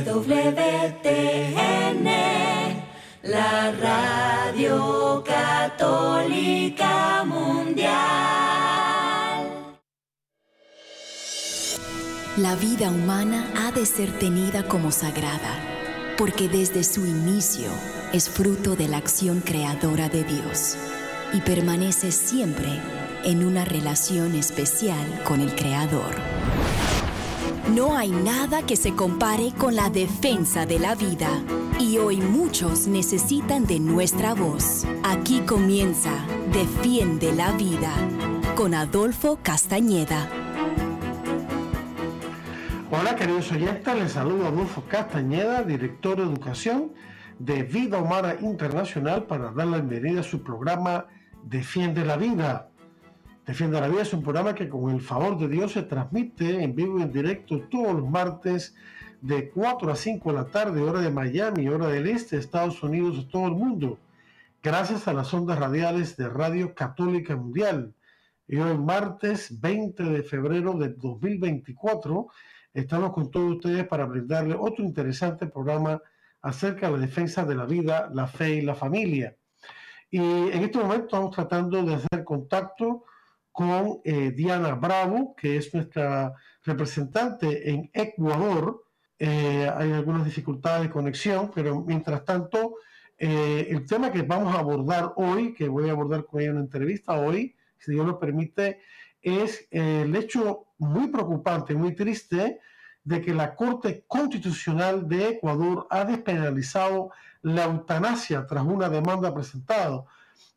EWTN, la radio católica mundial. La vida humana ha de ser tenida como sagrada, porque desde su inicio es fruto de la acción creadora de Dios y permanece siempre en una relación especial con el Creador. No hay nada que se compare con la defensa de la vida y hoy muchos necesitan de nuestra voz. Aquí comienza Defiende la Vida con Adolfo Castañeda. Hola queridos oyentes, les saludo Adolfo Castañeda, director de educación de Vida Humana Internacional para dar la bienvenida a su programa Defiende la Vida. Defiende la Vida es un programa que con el favor de Dios se transmite en vivo y en directo todos los martes de 4 a 5 de la tarde, hora de Miami, hora del este, Estados Unidos, todo el mundo, gracias a las ondas radiales de Radio Católica Mundial. Y hoy martes 20 de febrero de 2024 estamos con todos ustedes para brindarles otro interesante programa acerca de la defensa de la vida, la fe y la familia. Y en este momento estamos tratando de hacer contacto con eh, Diana Bravo, que es nuestra representante en Ecuador. Eh, hay algunas dificultades de conexión, pero mientras tanto, eh, el tema que vamos a abordar hoy, que voy a abordar con ella en una entrevista hoy, si Dios lo permite, es el hecho muy preocupante, muy triste, de que la Corte Constitucional de Ecuador ha despenalizado la eutanasia tras una demanda presentada.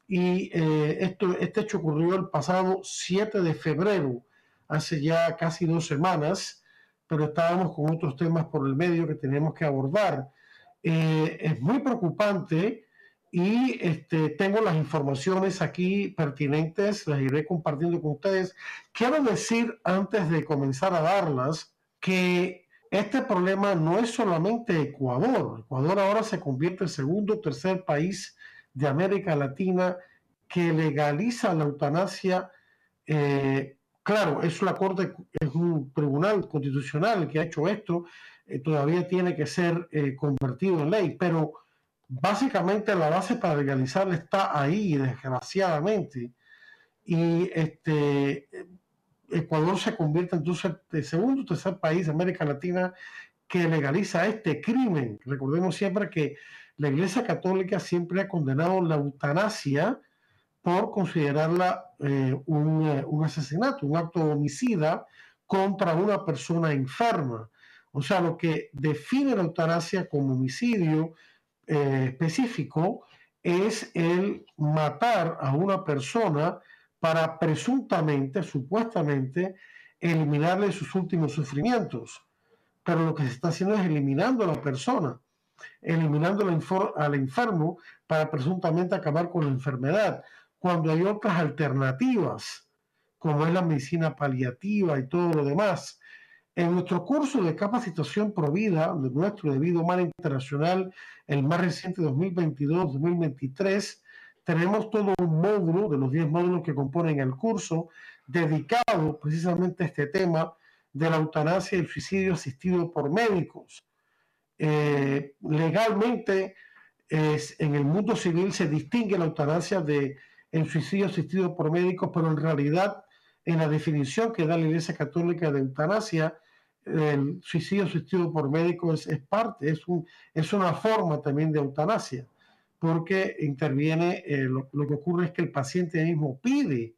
Y eh, esto, este hecho ocurrió el pasado 7 de febrero, hace ya casi dos semanas, pero estábamos con otros temas por el medio que tenemos que abordar. Eh, es muy preocupante y este, tengo las informaciones aquí pertinentes, las iré compartiendo con ustedes. Quiero decir, antes de comenzar a darlas, que este problema no es solamente Ecuador. Ecuador ahora se convierte en segundo o tercer país de América Latina que legaliza la eutanasia. Eh, claro, es la Corte, es un tribunal constitucional que ha hecho esto, eh, todavía tiene que ser eh, convertido en ley, pero básicamente la base para legalizarla está ahí, desgraciadamente. Y este, Ecuador se convierte entonces en el segundo o tercer país de América Latina que legaliza este crimen. Recordemos siempre que la Iglesia Católica siempre ha condenado la eutanasia por considerarla eh, un, eh, un, asesinato, un acto homicida contra una persona enferma. O sea, lo que define la eutanasia como homicidio eh, específico es el matar a una persona para presuntamente, supuestamente, eliminarle sus últimos sufrimientos. Pero lo que se está haciendo es eliminando a la persona, eliminando al enfermo para presuntamente acabar con la enfermedad, cuando hay otras alternativas, como es la medicina paliativa y todo lo demás, en nuestro curso de capacitación provida, de nuestro debido humano internacional, el más reciente 2022-2023, tenemos todo un módulo de los 10 módulos que componen el curso dedicado precisamente a este tema de la eutanasia y el suicidio asistido por médicos. Eh, legalmente, en el mundo civil se distingue la eutanasia de el suicidio asistido por médicos, pero en realidad en la definición que da la Iglesia Católica de eutanasia, el suicidio asistido por médicos es, parte, es una forma también de eutanasia, porque interviene, eh, lo, que ocurre es que el paciente mismo pide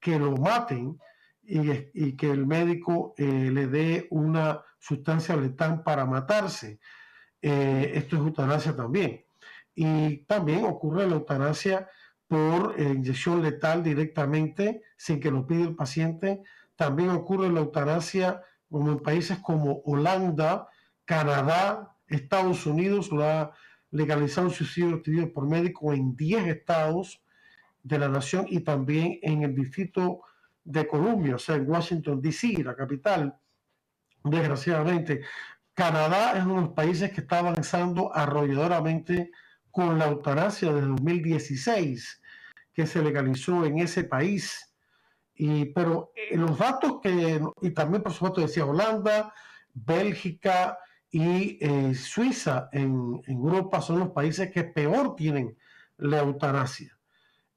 que lo maten y, que el médico eh, le dé una sustancia letal para matarse. Eh, esto es eutanasia también. Y también ocurre la eutanasia por inyección letal directamente sin que lo pida el paciente. También ocurre la eutanasia como en países como Holanda, Canadá, Estados Unidos, lo ha legalizado el suicidio por médico en 10 estados de la nación y también en el distrito de Columbia, o sea, en Washington, D.C., la capital. Desgraciadamente, Canadá es uno de los países que está avanzando arrolladoramente con la eutanasia desde 2016, que se legalizó en ese país y, pero eh, los datos que, y también por supuesto decía Holanda, Bélgica y eh, Suiza en, Europa son los países que peor tienen la eutanasia.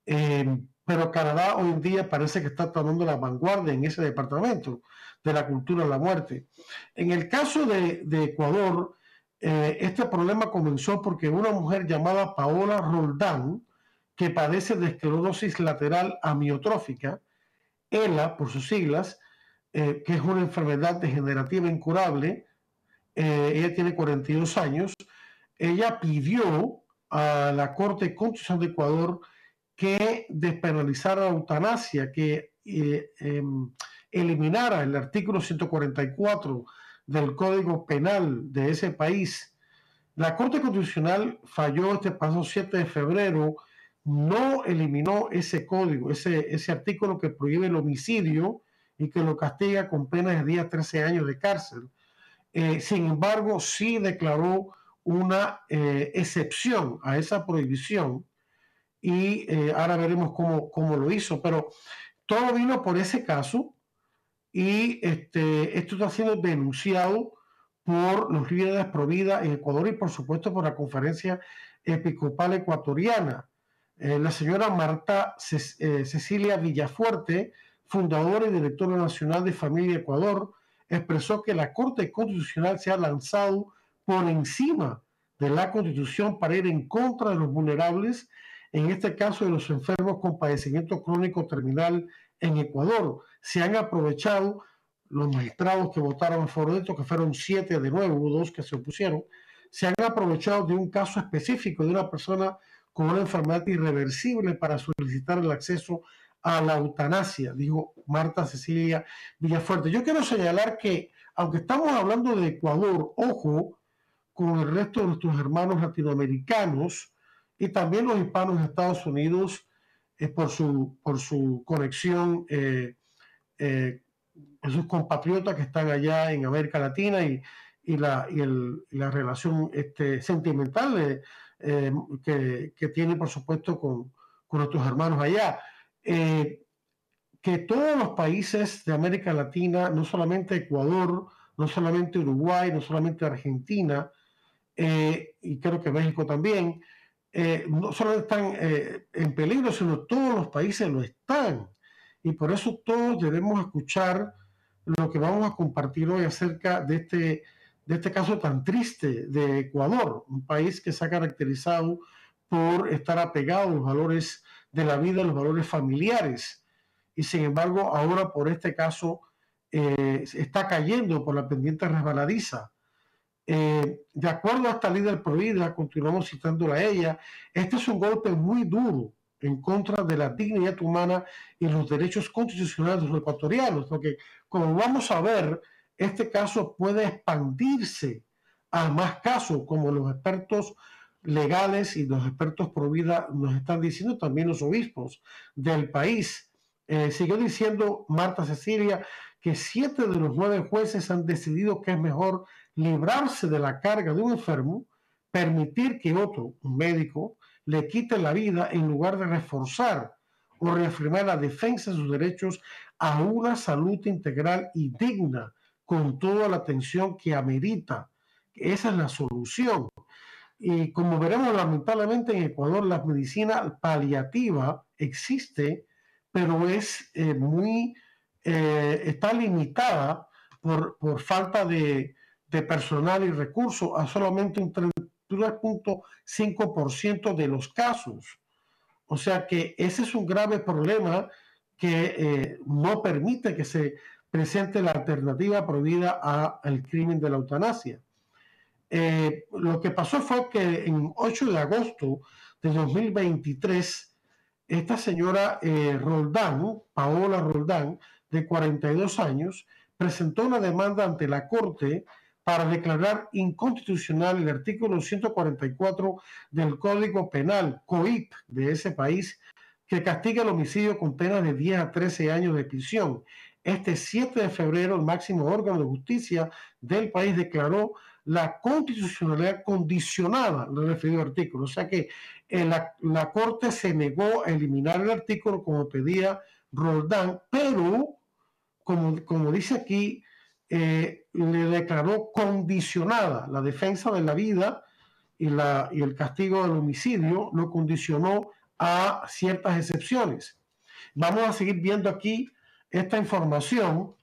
Em, pero Canadá hoy en día parece que está tomando la vanguardia en ese departamento de la cultura de la muerte. En el caso de, Ecuador, eh, este problema comenzó porque una mujer llamada Paola Roldán, que padece de esclerosis lateral amiotrófica, ELA por sus siglas, eh, que es una enfermedad degenerativa incurable, eh, ella tiene 42 años, ella pidió a la Corte Constitucional de Ecuador que despenalizara la eutanasia, que eh, em, eliminara el artículo 144 del Código Penal de ese país. La Corte Constitucional falló este pasado 7 de febrero, no eliminó ese código, ese, ese artículo que prohíbe el homicidio y que lo castiga con penas de 10 a 13 años de cárcel. Eh, sin embargo, sí declaró una eh, excepción a esa prohibición y eh, ahora veremos cómo, cómo, lo hizo, pero todo vino por ese caso y este, esto está siendo denunciado por los líderes pro vida en Ecuador y por supuesto por la conferencia episcopal ecuatoriana. la señora Marta Cecilia Villafuerte, fundadora y directora nacional de Familia Ecuador, expresó que la Corte Constitucional se ha lanzado por encima de la Constitución para ir en contra de los vulnerables, en este caso de los enfermos con padecimiento crónico terminal en Ecuador. Se han aprovechado los magistrados que votaron a favor de esto, que fueron siete de nuevo, hubo dos que se opusieron, se han aprovechado de un caso específico de una persona con una enfermedad irreversible para solicitar el acceso a la eutanasia, dijo Marta Cecilia Villafuerte. Yo quiero señalar que, aunque estamos hablando de Ecuador, ojo con el resto de nuestros hermanos latinoamericanos y también los hispanos de Estados Unidos eh, por, su, por su conexión, eh, eh, sus compatriotas que están allá en América Latina y, la, la, relación este, sentimental que, que tiene, por supuesto, con, con nuestros hermanos allá. Eh, que todos los países de América Latina, no solamente Ecuador, no solamente Uruguay, no solamente Argentina, eh, y creo que México también, eh, no solo están en peligro, sino todos los países lo están. Y por eso todos debemos escuchar lo que vamos a compartir hoy acerca de este, de este caso tan triste de Ecuador, un país que se ha caracterizado por estar apegado a los valores de la vida, los valores familiares. Y sin embargo, ahora por este caso eh, está cayendo por la pendiente resbaladiza. Eh, de acuerdo a esta líder prohibida, continuamos citándola a ella, este es un golpe muy duro en contra de la dignidad humana y los derechos constitucionales de los ecuatorianos, porque como vamos a ver, este caso puede expandirse a más casos, como los expertos legales y los expertos pro vida nos están diciendo, también los obispos del país. Eh, siguió diciendo Marta Cecilia que siete de los nueve jueces han decidido que es mejor librarse de la carga de un enfermo, permitir que otro, un médico, le quite la vida en lugar de reforzar o reafirmar la defensa de sus derechos a una salud integral y digna, con toda la atención que amerita. Esa es la solución. Y como veremos, lamentablemente en Ecuador la medicina paliativa existe, pero es eh, muy, eh, está limitada por, por falta de, personal y recursos a solamente un 3.5% de los casos. O sea que ese es un grave problema que eh, no permite que se presente la alternativa prohibida al crimen de la eutanasia. Eh, lo que pasó fue que en 8 de agosto de 2023, esta señora eh, Roldán, Paola Roldán, de 42 años, presentó una demanda ante la Corte para declarar inconstitucional el artículo 144 del Código Penal, COIP, de ese país, que castiga el homicidio con pena de 10 a 13 años de prisión. Este 7 de febrero, el máximo órgano de justicia del país declaró la constitucionalidad condicionada del referido artículo. O sea que eh, la, Corte se negó a eliminar el artículo como pedía Roldán, pero como, como dice aquí eh, le declaró condicionada la defensa de la vida y, la, y el castigo del homicidio, lo condicionó a ciertas excepciones. Vamos a seguir viendo aquí esta información,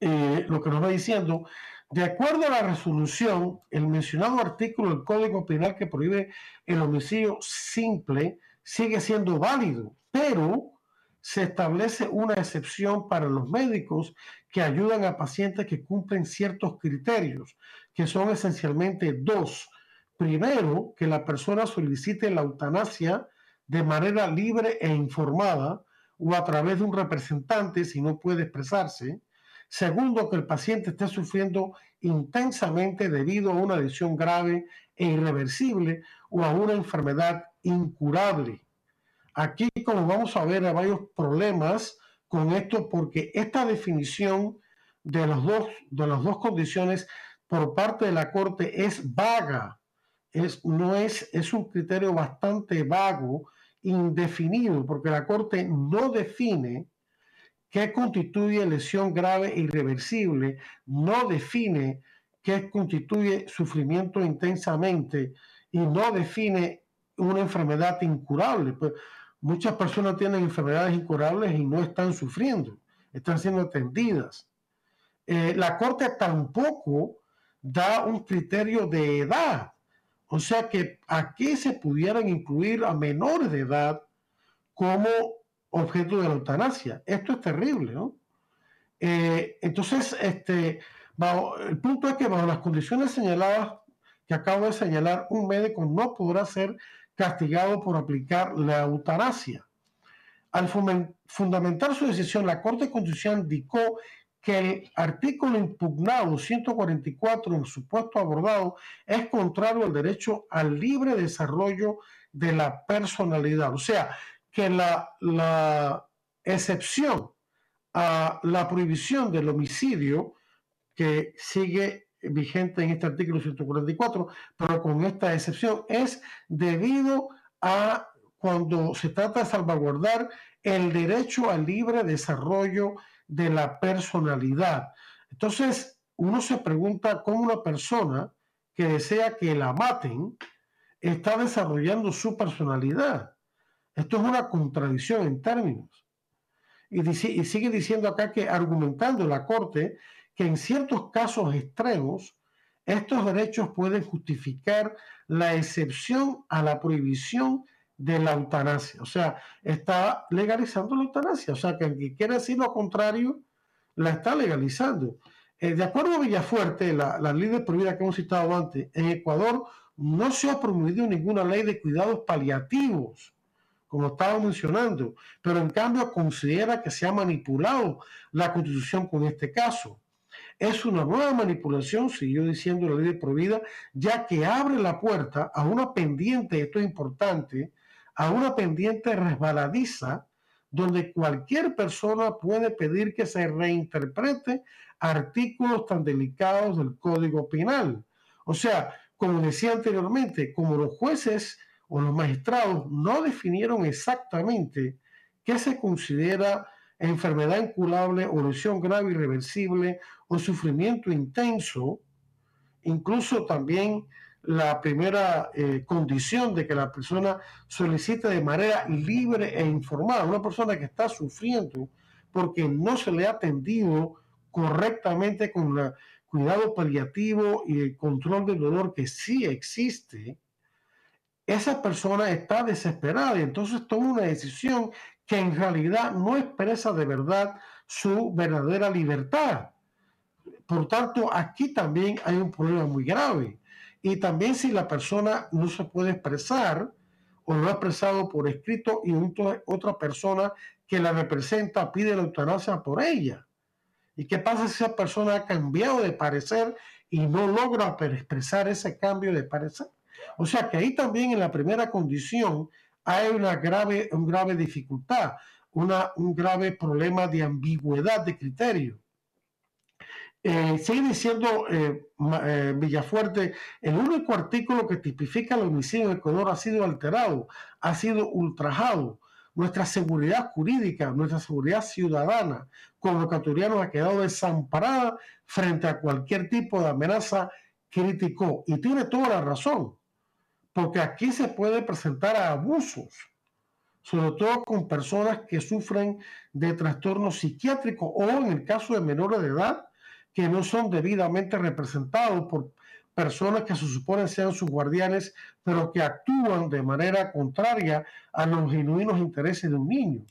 eh, lo que nos va diciendo. De acuerdo a la resolución, el mencionado artículo del Código Penal que prohíbe el homicidio simple sigue siendo válido, pero se establece una excepción para los médicos que ayudan a pacientes que cumplen ciertos criterios, que son esencialmente dos. Primero, que la persona solicite la eutanasia de manera libre e informada o a través de un representante si no puede expresarse. Segundo, que el paciente esté sufriendo intensamente debido a una lesión grave e irreversible o a una enfermedad incurable. Aquí, como vamos a ver, hay varios problemas con esto porque esta definición de, los dos, de las dos condiciones por parte de la Corte es vaga. Es, no es, es un criterio bastante vago, indefinido, porque la Corte no define qué constituye lesión grave e irreversible, no define qué constituye sufrimiento intensamente y no define una enfermedad incurable. Muchas personas tienen enfermedades incurables y no están sufriendo, están siendo atendidas. Eh, la Corte tampoco da un criterio de edad, o sea que aquí se pudieran incluir a menores de edad como objeto de la eutanasia. Esto es terrible, ¿no? Eh, entonces, este, el punto es que bajo las condiciones señaladas que acabo de señalar, un médico no podrá ser castigado por aplicar la eutanasia. Al fundamentar su decisión, la Corte Constitucional indicó que el artículo impugnado 144 en su puesto abordado es contrario al derecho al libre desarrollo de la personalidad. O sea, que la, la excepción a la prohibición del homicidio que sigue vigente en este artículo 144, pero con esta excepción es debido a cuando se trata de salvaguardar el derecho al libre desarrollo de la personalidad. Entonces, uno se pregunta cómo una persona que desea que la maten está desarrollando su personalidad. Esto es una contradicción en términos. Y, sigue diciendo acá que argumentando la Corte que en ciertos casos extremos, estos derechos pueden justificar la excepción a la prohibición de la eutanasia. O sea, está legalizando la eutanasia. O sea, que que quiere decir lo contrario, la está legalizando. Eh, de acuerdo a Villafuerte, la, la ley de prohibida que hemos citado antes, en Ecuador no se ha promovido ninguna ley de cuidados paliativos, como estaba mencionando, pero en cambio considera que se ha manipulado la constitución con este caso. Es una nueva manipulación, siguió diciendo la ley de prohibida, ya que abre la puerta a una pendiente, esto es importante, a una pendiente resbaladiza donde cualquier persona puede pedir que se reinterprete artículos tan delicados del Código Penal. O sea, como decía anteriormente, como los jueces o los magistrados no definieron exactamente qué se considera enfermedad incurable o lesión grave irreversible o sufrimiento intenso, incluso también la primera eh, condición de que la persona solicite de manera libre e informada, una persona que está sufriendo porque no se le ha atendido correctamente con el cuidado paliativo y el control del dolor que sí existe, esa persona está desesperada y entonces toma una decisión que en realidad no expresa de verdad su verdadera libertad. Por tanto, aquí también hay un problema muy grave y también si la persona no se puede expresar o no ha expresado por escrito y otra persona que la representa pide la eutanasia por ella. ¿Y qué pasa si esa persona ha cambiado de parecer y no logra expresar ese cambio de parecer? O sea que ahí también en la primera condición hay una grave, una grave dificultad, una, un grave problema de ambigüedad de criterio. Eh, sigue diciendo eh, eh, Villafuerte, el único artículo que tipifica el homicidio en Ecuador ha sido alterado, ha sido ultrajado. Nuestra seguridad jurídica, nuestra seguridad ciudadana como ecuatorianos ha quedado desamparada frente a cualquier tipo de amenaza, criticó, y tiene toda la razón, porque aquí se puede presentar a abusos, sobre todo con personas que sufren de trastornos psiquiátricos o en el caso de menores de edad que no son debidamente representados por personas que se supone sean sus guardianes, pero que actúan de manera contraria a los genuinos intereses de un niño.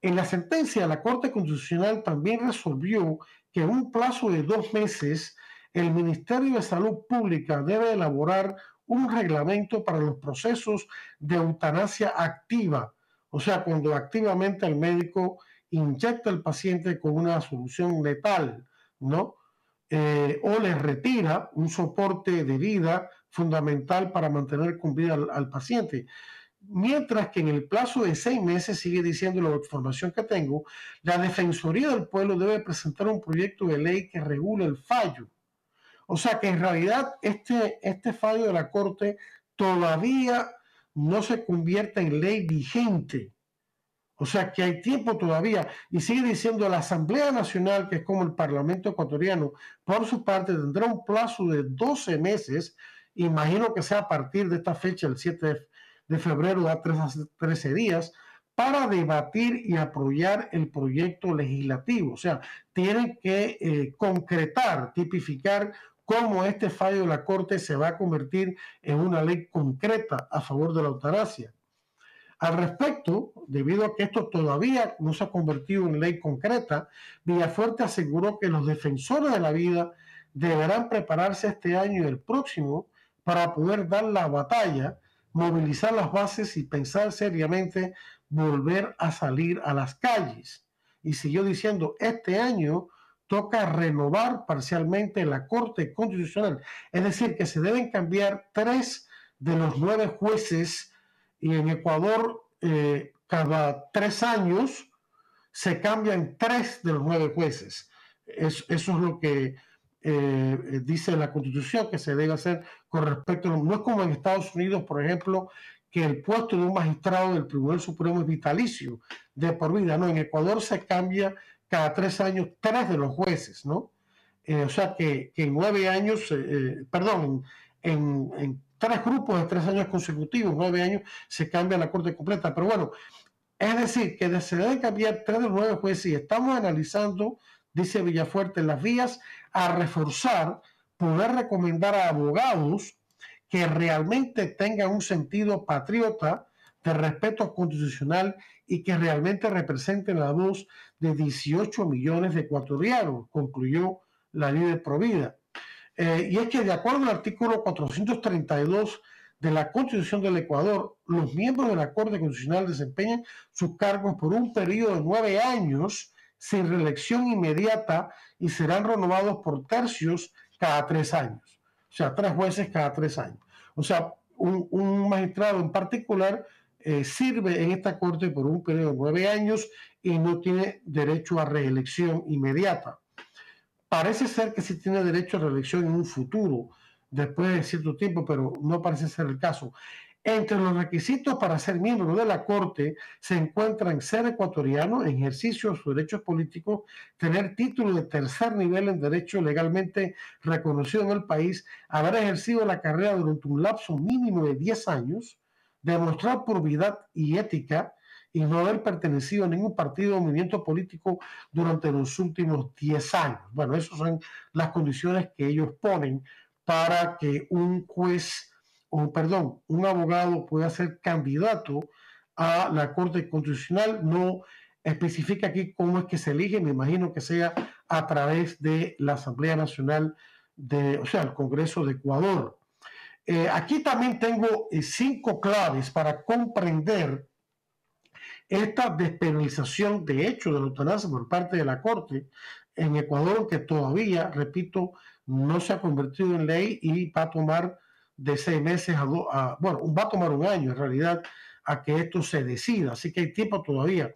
En la sentencia, la Corte Constitucional también resolvió que en un plazo de dos meses, el Ministerio de Salud Pública debe elaborar un reglamento para los procesos de eutanasia activa, o sea, cuando activamente el médico inyecta al paciente con una solución letal, ¿no? Eh, o le retira un soporte de vida fundamental para mantener con vida al, paciente. Mientras que en el plazo de seis meses, sigue diciendo la información que tengo, la Defensoría del Pueblo debe presentar un proyecto de ley que regule el fallo. O sea que en realidad este, este fallo de la Corte todavía no se convierte en ley vigente. O sea que hay tiempo todavía. Y sigue diciendo la Asamblea Nacional, que es como el Parlamento ecuatoriano, por su parte tendrá un plazo de 12 meses, imagino que sea a partir de esta fecha, el 7 de febrero, da 13 días, para debatir y apoyar el proyecto legislativo. O sea, tienen que eh, concretar, tipificar cómo este fallo de la Corte se va a convertir en una ley concreta a favor de la eutanasia. Al respecto, debido a que esto todavía no se ha convertido en ley concreta, Villafuerte aseguró que los defensores de la vida deberán prepararse este año y el próximo para poder dar la batalla, movilizar las bases y pensar seriamente volver a salir a las calles. Y siguió diciendo, este año toca renovar parcialmente la Corte Constitucional, es decir, que se deben cambiar tres de los nueve jueces y en Ecuador eh, cada tres años se cambian tres de los nueve jueces. eso es lo que eh, dice la Constitución que se debe hacer con respecto a... No es como en Estados Unidos, por ejemplo, que el puesto de un magistrado del Tribunal Supremo es vitalicio, de por vida. No, en Ecuador se cambia cada tres años tres de los jueces, ¿no? Eh, o sea que, en nueve años, perdón, en, en, tres grupos de tres años consecutivos, nueve años, se cambia la corte completa. Pero bueno, es decir, que se deben cambiar tres de nueve jueces y estamos analizando, dice Villafuerte, las vías a reforzar, poder recomendar a abogados que realmente tengan un sentido patriota de respeto constitucional y que realmente representen la voz de 18 millones de ecuatorianos, concluyó la líder Provida. Eh, y es que de acuerdo al artículo 432 de la Constitución del Ecuador, los miembros de la Corte Constitucional desempeñan sus cargos por un periodo de nueve años sin reelección inmediata y serán renovados por tercios cada tres años. O sea, tres jueces cada tres años. O sea, un, magistrado en particular eh, sirve en esta Corte por un periodo de nueve años y no tiene derecho a reelección inmediata parece ser que sí tiene derecho a reelección en un futuro, después de cierto tiempo, pero no parece ser el caso. Entre los requisitos para ser miembro de la Corte se encuentran ser ecuatoriano, ejercicio de sus derechos políticos, tener título de tercer nivel en derecho legalmente reconocido en el país, haber ejercido la carrera durante un lapso mínimo de 10 años, demostrar probidad y ética, y no haber pertenecido a ningún partido o movimiento político durante los últimos 10 años. Bueno, esas son las condiciones que ellos ponen para que un juez, o perdón, un abogado pueda ser candidato a la Corte Constitucional. No especifica aquí cómo es que se elige, me imagino que sea a través de la Asamblea Nacional, de, o sea, el Congreso de Ecuador. Eh, aquí también tengo eh, cinco claves para comprender esta despenalización de hecho de la eutanasia por parte de la Corte en Ecuador, que todavía, repito, no se ha convertido en ley y va a tomar de seis meses a, bueno, va a tomar un año en realidad a que esto se decida, así que hay tiempo todavía.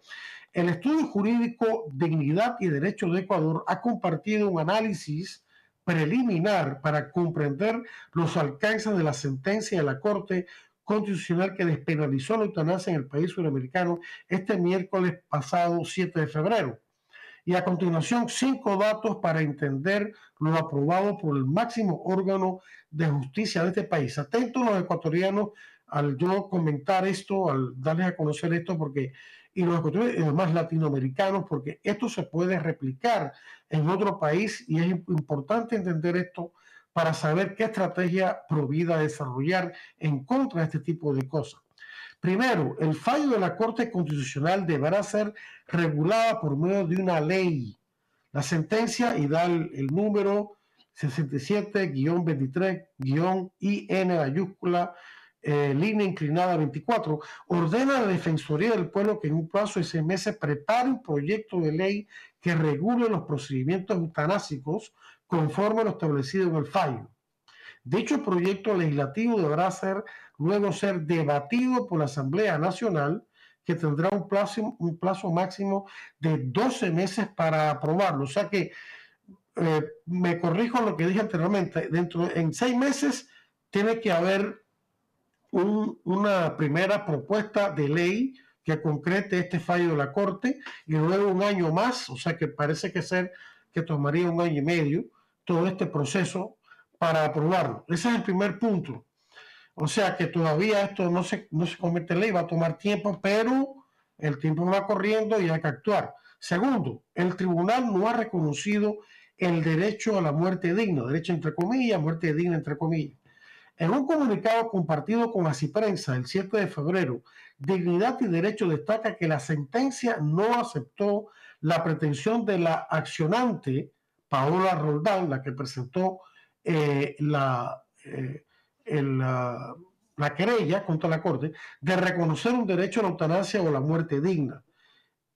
El estudio jurídico Dignidad y Derecho de Ecuador ha compartido un análisis preliminar para comprender los alcances de la sentencia de la Corte constitucional que despenalizó la eutanasia en el país sudamericano este miércoles pasado 7 de febrero. Y a continuación, cinco datos para entender lo aprobado por el máximo órgano de justicia de este país. Atentos los ecuatorianos al yo comentar esto, al darles a conocer esto, porque y los ecuatorianos y los más latinoamericanos, porque esto se puede replicar en otro país y es importante entender esto para saber qué estrategia provida desarrollar en contra de este tipo de cosas. Primero, el fallo de la Corte Constitucional deberá ser regulada por medio de una ley. La sentencia, y da el, número 67-23-IN mayúscula, eh, línea inclinada 24, ordena a la Defensoría del Pueblo que en un plazo de seis meses prepare un proyecto de ley que regule los procedimientos eutanásicos conforme a lo establecido en el fallo. Dicho proyecto legislativo deberá ser, luego ser debatido por la Asamblea Nacional, que tendrá un plazo, máximo de 12 meses para aprobarlo. O sea que eh, me corrijo lo que dije anteriormente, dentro en seis meses tiene que haber una primera propuesta de ley que concrete este fallo de la Corte y luego un año más, o sea que parece que ser que tomaría un año y medio todo este proceso para aprobarlo. Ese es el primer punto. O sea que todavía esto no se, no se convierte en ley, va a tomar tiempo, pero el tiempo va corriendo y hay que actuar. Segundo, el tribunal no ha reconocido el derecho a la muerte digna, derecho entre comillas, muerte digna entre comillas. En un comunicado compartido con Prensa el 7 de febrero, Dignidad y Derecho destaca que la sentencia no aceptó la pretensión de la accionante Paola Roldán, la que presentó eh, la, eh, la, la, querella contra la Corte, de reconocer un derecho a la eutanasia o la muerte digna.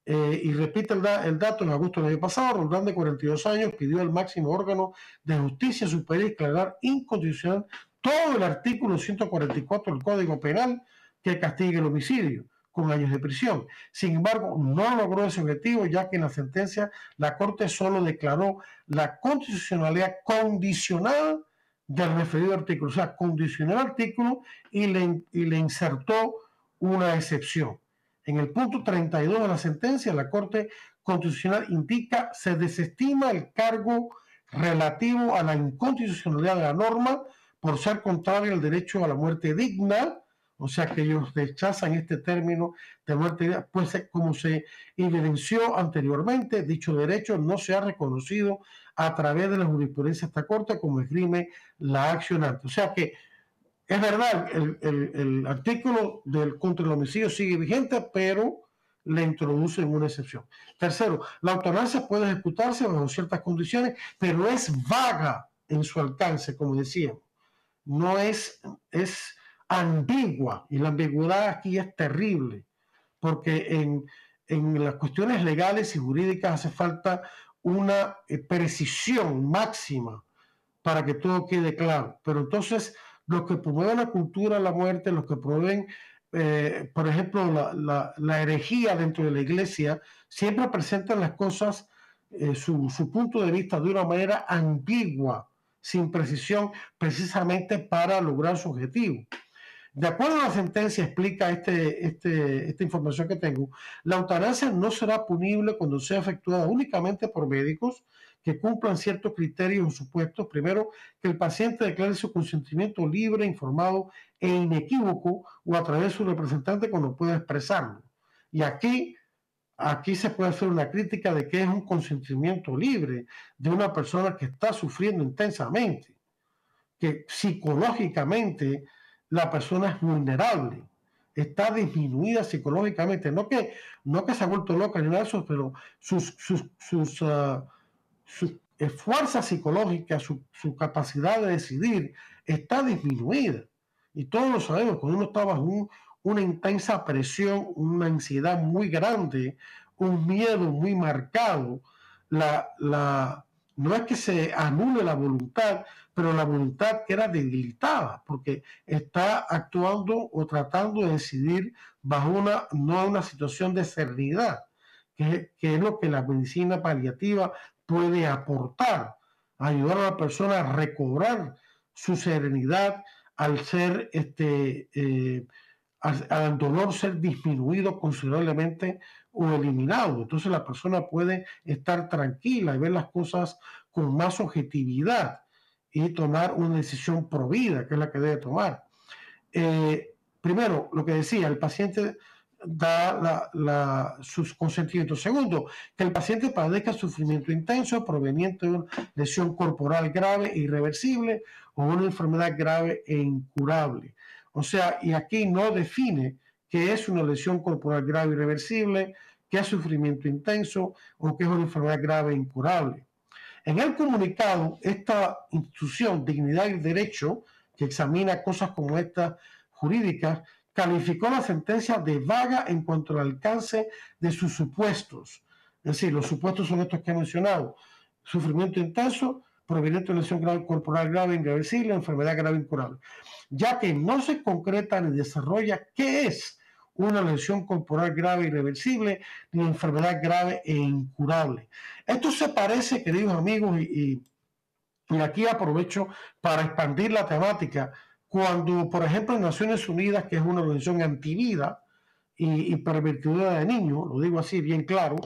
Eh, y repite el, dato, en agosto del año pasado, Roldán, de 42 años, pidió al máximo órgano de justicia superior declarar incondicional todo el artículo 144 del Código Penal que castigue el homicidio con años de prisión. Sin embargo, no logró ese objetivo, ya que en la sentencia la Corte solo declaró la constitucionalidad condicional del referido artículo, o sea, condicionó el artículo y le, y le insertó una excepción. En el punto 32 de la sentencia, la Corte Constitucional indica se desestima el cargo relativo a la inconstitucionalidad de la norma por ser contrario al derecho a la muerte digna, o sea que ellos rechazan este término de muerte pues eh, como se evidenció anteriormente, dicho derecho no se ha reconocido a través de la jurisprudencia de esta corte como esgrime la accionante. O sea que es verdad, el, el, artículo del contra el homicidio sigue vigente, pero le introducen una excepción. Tercero, la eutanasia puede ejecutarse bajo ciertas condiciones, pero es vaga en su alcance, como decíamos no es, es ambigua y la ambigüedad aquí es terrible porque en, en las cuestiones legales y jurídicas hace falta una eh, precisión máxima para que todo quede claro. Pero entonces los que promueven la cultura de la muerte, los que promueven, eh, por ejemplo, la, la, la, herejía dentro de la iglesia, siempre presentan las cosas, eh, su, su punto de vista de una manera ambigua sin precisión precisamente para lograr su objetivo. De acuerdo a la sentencia, explica este, este, esta información que tengo, la eutanasia no será punible cuando sea efectuada únicamente por médicos que cumplan ciertos criterios o supuestos. Primero, que el paciente declare su consentimiento libre, informado e inequívoco o a través de su representante cuando pueda expresarlo. Y aquí aquí se puede hacer una crítica de que es un consentimiento libre de una persona que está sufriendo intensamente, que psicológicamente la persona es vulnerable, está disminuida psicológicamente, no que, no que se ha vuelto loca ni nada de eso, pero sus, sus, sus, uh, fuerzas psicológicas, su, su, capacidad de decidir está disminuida. Y todos lo sabemos, cuando uno está bajo un, una intensa presión, una ansiedad muy grande, un miedo muy marcado. La, no es que se anule la voluntad, pero la voluntad queda debilitada porque está actuando o tratando de decidir bajo una, no una situación de serenidad, que, es lo que la medicina paliativa puede aportar, ayudar a la persona a recobrar su serenidad al ser este, eh, al, dolor ser disminuido considerablemente o eliminado. Entonces la persona puede estar tranquila y ver las cosas con más objetividad y tomar una decisión provida, que es la que debe tomar. Eh, primero, lo que decía, el paciente da la, sus consentimientos. Segundo, que el paciente padezca sufrimiento intenso proveniente de una lesión corporal grave irreversible o una enfermedad grave e incurable. O sea, y aquí no define qué es una lesión corporal grave irreversible, qué es sufrimiento intenso o qué es una enfermedad grave e incurable. En el comunicado, esta institución, Dignidad y Derecho, que examina cosas como estas jurídicas, calificó la sentencia de vaga en cuanto al alcance de sus supuestos. Es decir, los supuestos son estos que he mencionado. Sufrimiento intenso, proveniente de lesión corporal grave, irreversible, enfermedad grave incurable. Ya que no se concreta ni desarrolla qué es una lesión corporal grave, irreversible, ni enfermedad grave e incurable. Esto se parece, queridos amigos, y, aquí aprovecho para expandir la temática cuando, por ejemplo, en Naciones Unidas, que es una organización antivida y, y de niños, lo digo así bien claro,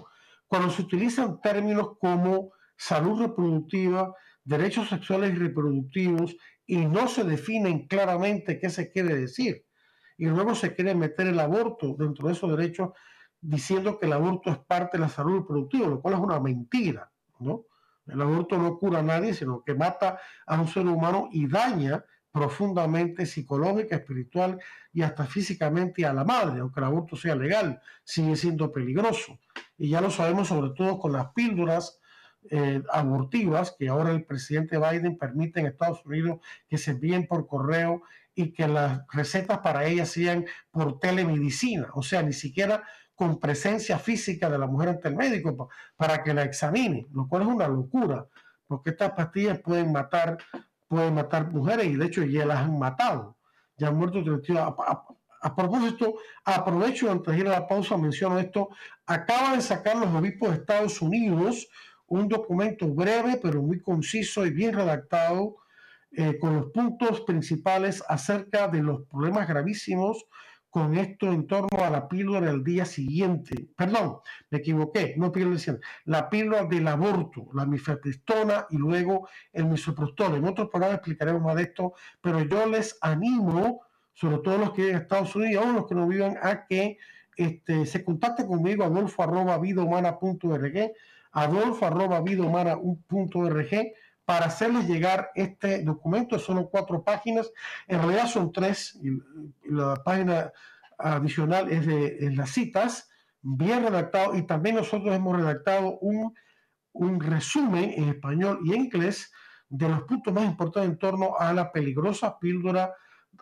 cuando se utilizan términos como salud reproductiva, derechos sexuales y reproductivos, y no se definen claramente qué se quiere decir, y luego se quiere meter el aborto dentro de esos derechos diciendo que el aborto es parte de la salud reproductiva, lo cual es una mentira, ¿no? El aborto no cura a nadie, sino que mata a un ser humano y daña profundamente psicológica, espiritual y hasta físicamente a la madre, aunque el aborto sea legal, sigue siendo peligroso. Y ya lo sabemos sobre todo con las píldoras eh, abortivas que ahora el presidente Biden permite en Estados Unidos que se envíen por correo y que las recetas para ellas sean por telemedicina, o sea, ni siquiera con presencia física de la mujer ante el médico para que la examine, lo cual es una locura, porque estas pastillas pueden matar pueden matar mujeres y de hecho ya las han matado. Ya han muerto 32. A, propósito, aprovecho antes de ir a la pausa, menciono esto. Acaban de sacar los obispos de Estados Unidos un documento breve, pero muy conciso y bien redactado, eh, con los puntos principales acerca de los problemas gravísimos con esto en torno a la píldora del día siguiente. Perdón, me equivoqué, no píldora siguiente. La píldora del aborto, la mifepristona y luego el misoprostol. En otros programas explicaremos más de esto, pero yo les animo, sobre todo los que viven en Estados Unidos, aún los que no vivan, a que este, se contacte conmigo, adolfo arroba vidahumana.org, adolfo arroba vidahumana.org, para hacerles llegar este documento. Son cuatro páginas, en realidad son tres, la página adicional es de las citas, bien redactado, y también nosotros hemos redactado un, un resumen en español y en inglés de los puntos más importantes en torno a la peligrosa píldora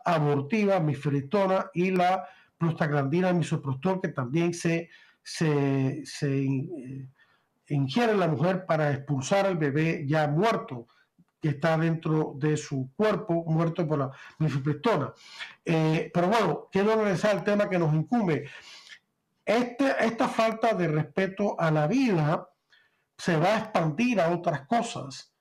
abortiva, miferitona y la prostaglandina misoprostol, que también se, se, se eh, ingiere la mujer para expulsar al bebé ya muerto que está dentro de su cuerpo, muerto por la mifepristona. Eh, pero bueno, quiero regresar al tema que nos incumbe. Este, esta falta de respeto a la vida se va a expandir a otras cosas.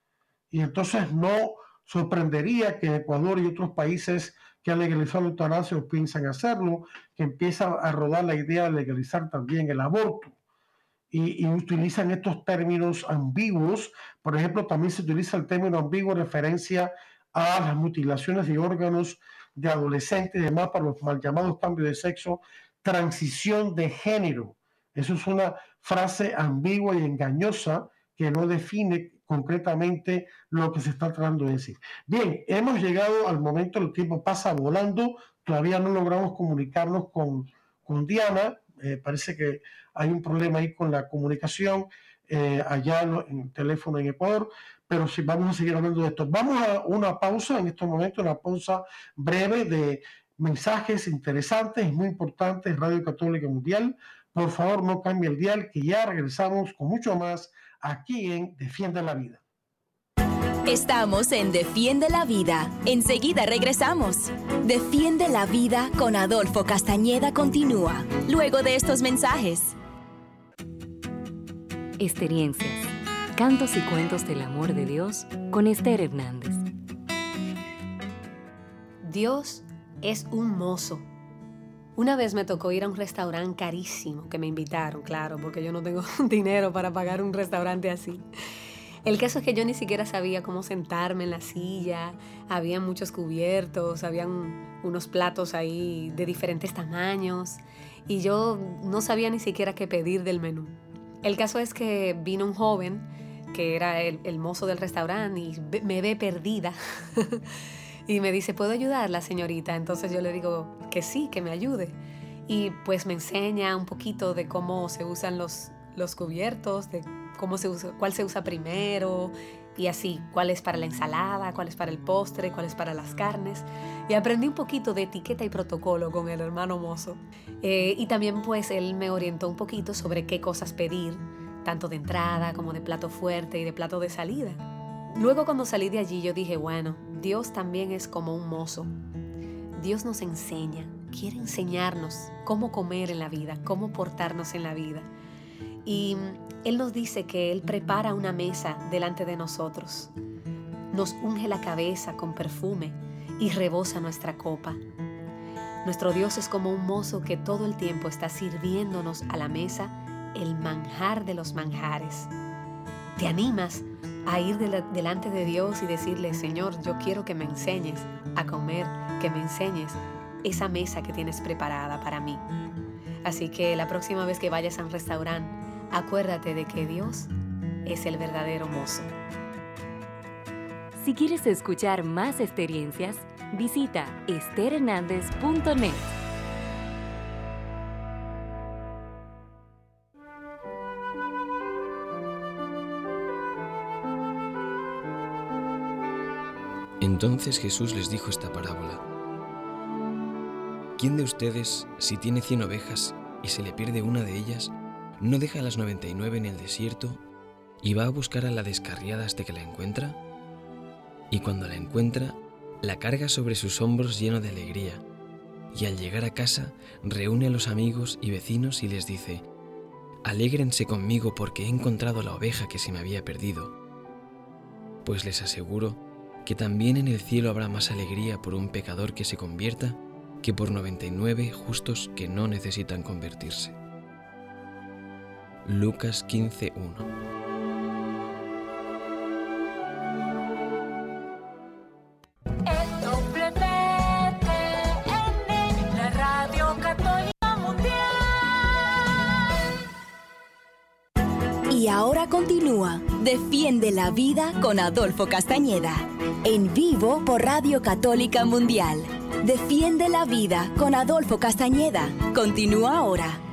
Y entonces no sorprendería que Ecuador y otros países que han legalizado la eutanasia piensan hacerlo, que empieza a rodar la idea de legalizar también el aborto y, utilizan estos términos ambiguos. Por ejemplo, también se utiliza el término ambiguo en referencia a las mutilaciones de órganos de adolescentes y demás para los mal llamados cambios de sexo, transición de género. Eso es una frase ambigua y engañosa que no define concretamente lo que se está tratando de decir. Bien, hemos llegado al momento, el tiempo pasa volando, todavía no logramos comunicarnos con, con Diana, eh, parece que hay un problema ahí con la comunicación eh, allá en, el teléfono en Ecuador, pero sí vamos a seguir hablando de esto. Vamos a una pausa en estos momentos, una pausa breve de mensajes interesantes muy importantes, Radio Católica Mundial. Por favor, no cambie el dial, que ya regresamos con mucho más aquí en Defiende la Vida. Estamos en Defiende la Vida. Enseguida regresamos. Defiende la Vida con Adolfo Castañeda continúa, luego de estos mensajes. Experiencias, cantos y cuentos del amor de Dios con Esther Hernández. Dios es un mozo. Una vez me tocó ir a un restaurante carísimo que me invitaron, claro, porque yo no tengo dinero para pagar un restaurante así. El caso es que yo ni siquiera sabía cómo sentarme en la silla, había muchos cubiertos, habían unos platos ahí de diferentes tamaños y yo no sabía ni siquiera qué pedir del menú. El caso es que vino un joven que era el, mozo del restaurante y me ve perdida y me dice, ¿puedo ayudarla señorita? Entonces yo le digo que sí, que me ayude. Y pues me enseña un poquito de cómo se usan los, los cubiertos, de cómo se usa, cuál se usa primero y así, cuál es para la ensalada, cuál es para el postre, cuál es para las carnes. Y aprendí un poquito de etiqueta y protocolo con el hermano mozo. Eh, y también pues él me orientó un poquito sobre qué cosas pedir, tanto de entrada como de plato fuerte y de plato de salida. Luego cuando salí de allí yo dije, bueno, Dios también es como un mozo. Dios nos enseña, quiere enseñarnos cómo comer en la vida, cómo portarnos en la vida. Y Él nos dice que Él prepara una mesa delante de nosotros, nos unge la cabeza con perfume y rebosa nuestra copa. Nuestro Dios es como un mozo que todo el tiempo está sirviéndonos a la mesa el manjar de los manjares. ¿Te animas a ir delante de Dios y decirle, Señor, yo quiero que me enseñes a comer, que me enseñes esa mesa que tienes preparada para mí? Así que la próxima vez que vayas a un restaurante, acuérdate de que Dios es el verdadero mozo. Si quieres escuchar más experiencias, visita estherhernandez.net. Entonces Jesús les dijo esta parábola. ¿Quién de ustedes, si tiene cien ovejas y se le pierde una de ellas, ¿No deja las 99 en el desierto y va a buscar a la descarriada hasta que la encuentra? Y cuando la encuentra, la carga sobre sus hombros lleno de alegría, y al llegar a casa reúne a los amigos y vecinos y les dice, Alégrense conmigo porque he encontrado la oveja que se me había perdido. Pues les aseguro que también en el cielo habrá más alegría por un pecador que se convierta que por 99 justos que no necesitan convertirse. Lucas 15.1 la Radio Católica Mundial. Y ahora continúa Defiende la Vida con Adolfo Castañeda. En vivo por Radio Católica Mundial. Defiende la Vida con Adolfo Castañeda. Continúa ahora.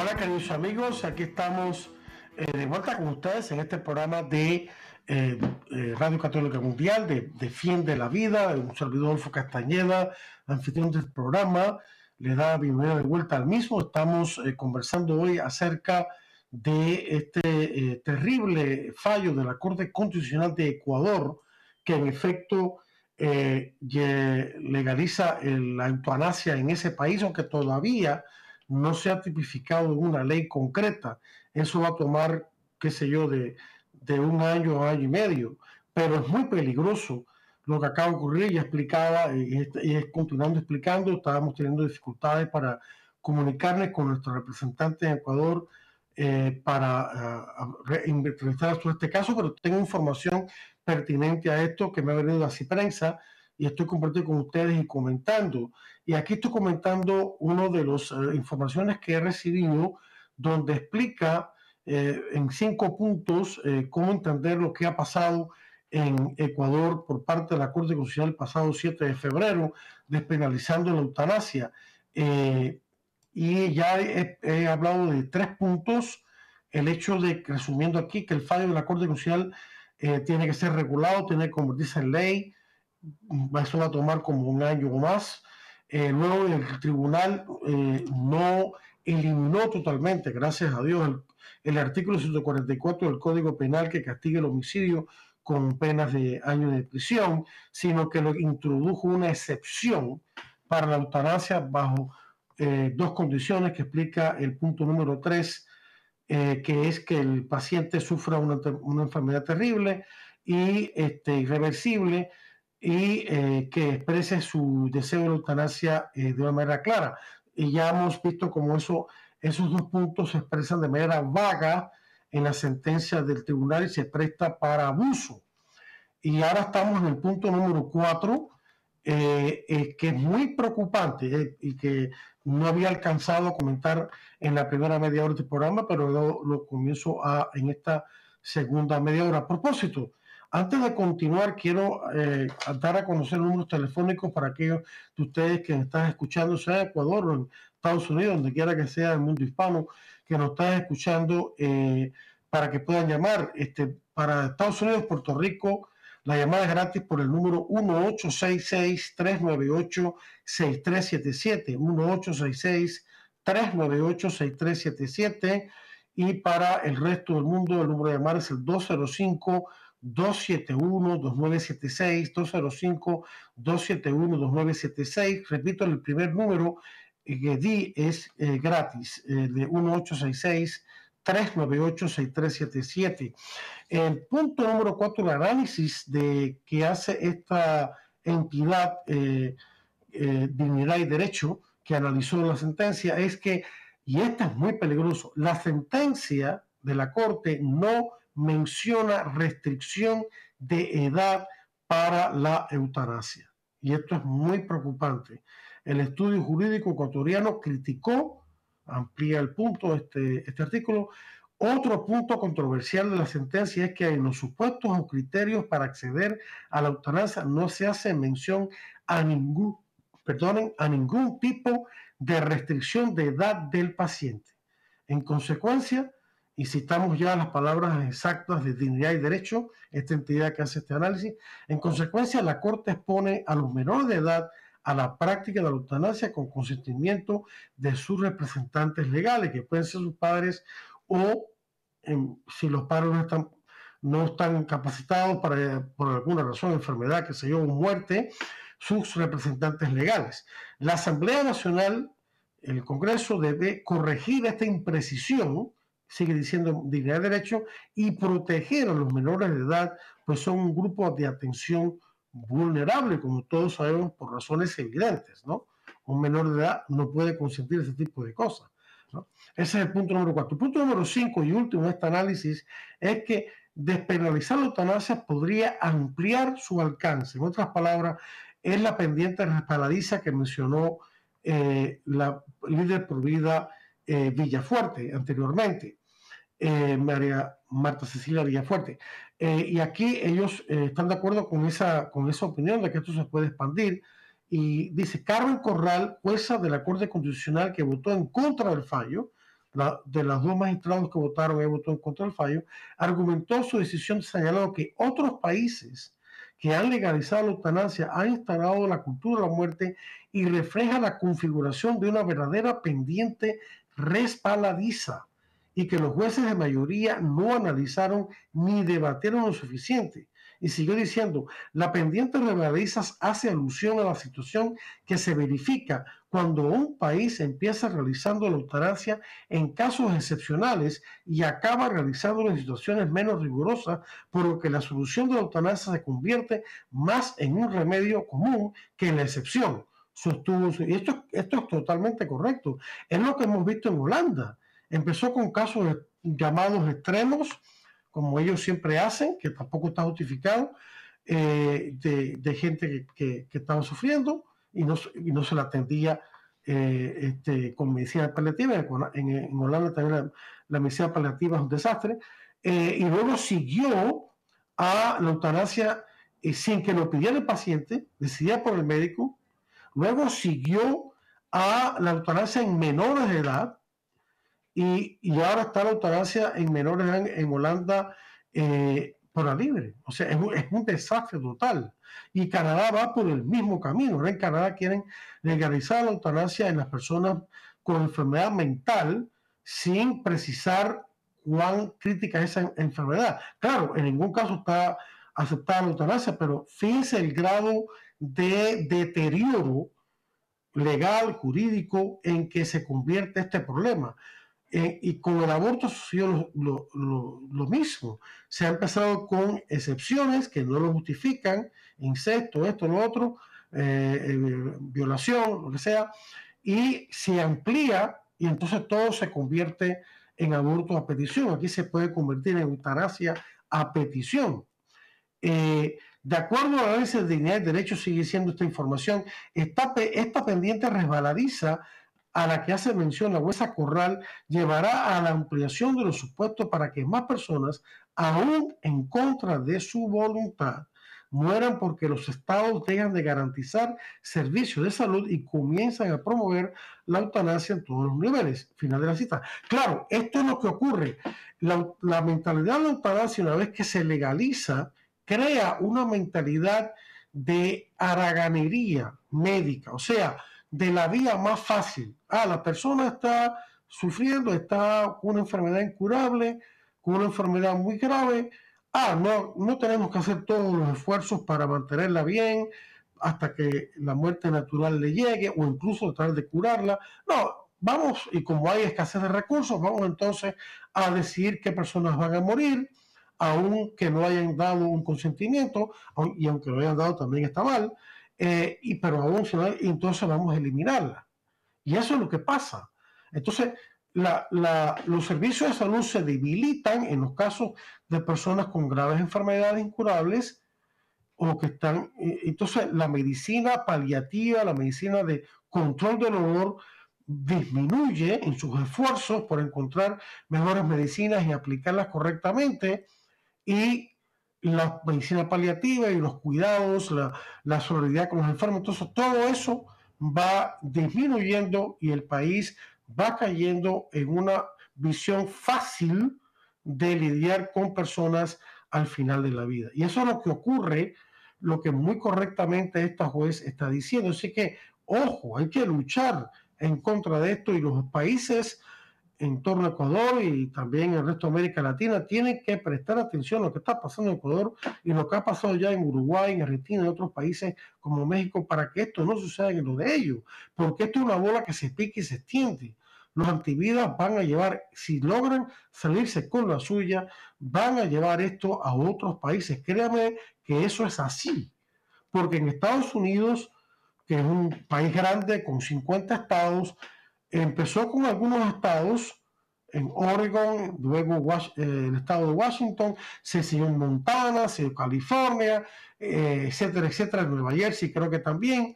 Hola queridos amigos, aquí estamos eh, de vuelta con ustedes en este programa de eh, eh, Radio Católica Mundial, de Defiende la Vida, un servidor Adolfo Castañeda, anfitrión del programa, le da bienvenida de vuelta al mismo. Estamos conversando hoy acerca de este terrible fallo de la Corte Constitucional de Ecuador, que en efecto legaliza la eutanasia en ese país, aunque todavía no se ha tipificado en una ley concreta. Eso va a tomar, qué sé yo, de, un año a año y medio. Pero es muy peligroso lo que acaba de ocurrir. Ya explicaba y, es continuando explicando, estábamos teniendo dificultades para comunicarnos con nuestro representante en Ecuador eh, para uh, entrevistar sobre este caso, pero tengo información pertinente a esto que me ha venido así prensa y estoy compartiendo con ustedes y comentando. Y aquí estoy comentando una de las eh, informaciones que he recibido donde explica eh, en cinco puntos eh, cómo entender lo que ha pasado en Ecuador por parte de la Corte Constitucional el pasado 7 de febrero, despenalizando la eutanasia. y ya he, he, hablado de tres puntos. El hecho de, resumiendo aquí, que el fallo de la Corte Constitucional tiene que ser regulado, tiene que convertirse en ley, eso va a tomar como un año o más. Eh, luego el tribunal eh, no eliminó totalmente, gracias a Dios, el, el, artículo 144 del Código Penal que castiga el homicidio con penas de años de prisión, sino que lo introdujo una excepción para la eutanasia bajo eh, dos condiciones que explica el punto número 3, que es que el paciente sufra una, una enfermedad terrible y este, irreversible y eh, que exprese su deseo de eutanasia eh, de una manera clara. Y ya hemos visto cómo eso, esos dos puntos se expresan de manera vaga en la sentencia del tribunal y se presta para abuso. Y ahora estamos en el punto número cuatro, eh, que es muy preocupante y que no había alcanzado a comentar en la primera media hora del programa, pero lo, lo comienzo a, en esta segunda media hora. A propósito, antes de continuar, quiero eh, dar a conocer números telefónicos para aquellos de ustedes que están escuchando, sea en Ecuador o en Estados Unidos, donde quiera que sea el mundo hispano, que nos están escuchando, eh, para que puedan llamar. Este, para Estados Unidos, Puerto Rico, la llamada es gratis por el número 1866-398-6377. 1866-398-6377. Y para el resto del mundo, el número de llamar es el 205 271-2976, 205-271-2976. Repito, el primer número eh, que di es eh, gratis, eh, de 1866. 398-6377. El punto número 4, el análisis de que hace esta entidad Dignidad y Derecho, que analizó la sentencia, es que, y esto es muy peligroso, la sentencia de la Corte no menciona restricción de edad para la eutanasia. Y esto es muy preocupante. El estudio jurídico ecuatoriano criticó, amplía el punto este, este artículo, otro punto controversial de la sentencia es que en los supuestos o criterios para acceder a la eutanasia no se hace mención a ningún, perdonen, a ningún tipo de restricción de edad del paciente. En consecuencia, y citamos ya las palabras exactas de dignidad y derecho, esta entidad que hace este análisis. En consecuencia, la Corte expone a los menores de edad a la práctica de la eutanasia con consentimiento de sus representantes legales, que pueden ser sus padres o si los padres no están, no están capacitados para, por alguna razón, enfermedad, que se yo, muerte, sus representantes legales. La Asamblea Nacional, el Congreso, debe corregir esta imprecisión sigue diciendo dignidad de derecho, y proteger a los menores de edad, pues son un grupo de atención vulnerable, como todos sabemos, por razones evidentes, ¿no? Un menor de edad no puede consentir ese tipo de cosas. ¿no? Ese es el punto número cuatro. El punto número cinco y último de este análisis es que despenalizar la eutanasia podría ampliar su alcance. En otras palabras, es la pendiente resbaladiza que mencionó eh, la líder por vida eh, Villafuerte anteriormente. Eh, María Marta Cecilia Villafuerte. Eh, y aquí ellos eh, están de acuerdo con esa, con esa opinión de que esto se puede expandir. Y dice, Carmen Corral, jueza de la Corte Constitucional que votó en contra del fallo, de las dos magistrados que votaron, y votó en contra del fallo, argumentó su decisión señalando que otros países que han legalizado la eutanasia han instalado la cultura de la muerte y refleja la configuración de una verdadera pendiente respaladiza y que los jueces de mayoría no analizaron ni debatieron lo suficiente. Y siguió diciendo, la pendiente realizas hace alusión a la situación que se verifica cuando un país empieza realizando la eutanasia en casos excepcionales y acaba realizando en situaciones menos rigurosas, por lo que la solución de la eutanasia se convierte más en un remedio común que en la excepción. Sostuvo, y esto, esto es totalmente correcto. Es lo que hemos visto en Holanda Empezó con casos llamados extremos, como ellos siempre hacen, que tampoco está justificado, eh, de, gente que, estaba sufriendo y no, se la atendía eh, este, con medicina paliativa. En, Holanda también la, medicina paliativa es un desastre. Eh, y luego siguió a la eutanasia sin que lo pidiera el paciente, decidida por el médico. Luego siguió a la eutanasia en menores de edad, y, ahora está la eutanasia en menores en, Holanda eh, por la libre. O sea, es un, desastre total. Y Canadá va por el mismo camino. Ahora en Canadá quieren legalizar la eutanasia en las personas con enfermedad mental sin precisar cuán crítica es esa enfermedad. Claro, en ningún caso está aceptada la eutanasia, pero fíjense el grado de deterioro legal, jurídico, en que se convierte este problema. Eh, y con el aborto sucedió lo, lo, mismo. Se ha empezado con excepciones que no lo justifican, incesto, esto, lo otro, eh, eh, violación, lo que sea, y se amplía y entonces todo se convierte en aborto a petición. Aquí se puede convertir en eutanasia a petición. de acuerdo a análisis de dignidad y derecho, sigue siendo esta información, esta pendiente resbaladiza a la que hace mención la huesa Corral llevará a la ampliación de los supuestos para que más personas, aún en contra de su voluntad, mueran porque los estados dejan de garantizar servicios de salud y comienzan a promover la eutanasia en todos los niveles. Final de la cita. Claro, esto es lo que ocurre. La, la mentalidad de la eutanasia, una vez que se legaliza, crea una mentalidad de haraganería médica. O sea, de la vía más fácil. Ah, la persona está sufriendo, está con una enfermedad incurable, con una enfermedad muy grave. Ah, no, no tenemos que hacer todos los esfuerzos para mantenerla bien hasta que la muerte natural le llegue o incluso tratar de curarla. No, vamos, y como hay escasez de recursos, vamos entonces a decidir qué personas van a morir, aunque no hayan dado un consentimiento, y aunque lo hayan dado también está mal. Eh, y, pero aún entonces vamos a eliminarla. Y eso es lo que pasa. Entonces, los servicios de salud se debilitan en los casos de personas con graves enfermedades incurables o que están... Eh, entonces, la medicina paliativa, la medicina de control del dolor, disminuye en sus esfuerzos por encontrar mejores medicinas y aplicarlas correctamente y la medicina paliativa y los cuidados, la, la solidaridad con los enfermos, entonces todo eso va disminuyendo y el país va cayendo en una visión fácil de lidiar con personas al final de la vida. Y eso es lo que ocurre, lo que muy correctamente esta juez está diciendo. Así que, ojo, hay que luchar en contra de esto y los países en torno a Ecuador y también en el resto de América Latina tienen que prestar atención a lo que está pasando en Ecuador y lo que ha pasado ya en Uruguay, en Argentina y otros países como México para que esto no suceda en lo de ellos, porque esto es una bola que se pique y se extiende. Los antividas van a llevar, si logran salirse con la suya, van a llevar esto a otros países. Créame que eso es así, porque en Estados Unidos, que es un país grande con 50 estados, Empezó con algunos estados, en Oregon, luego eh, el estado de Washington, se siguió en Montana, se California, eh, etcétera, etcétera, en Nueva Jersey creo que también.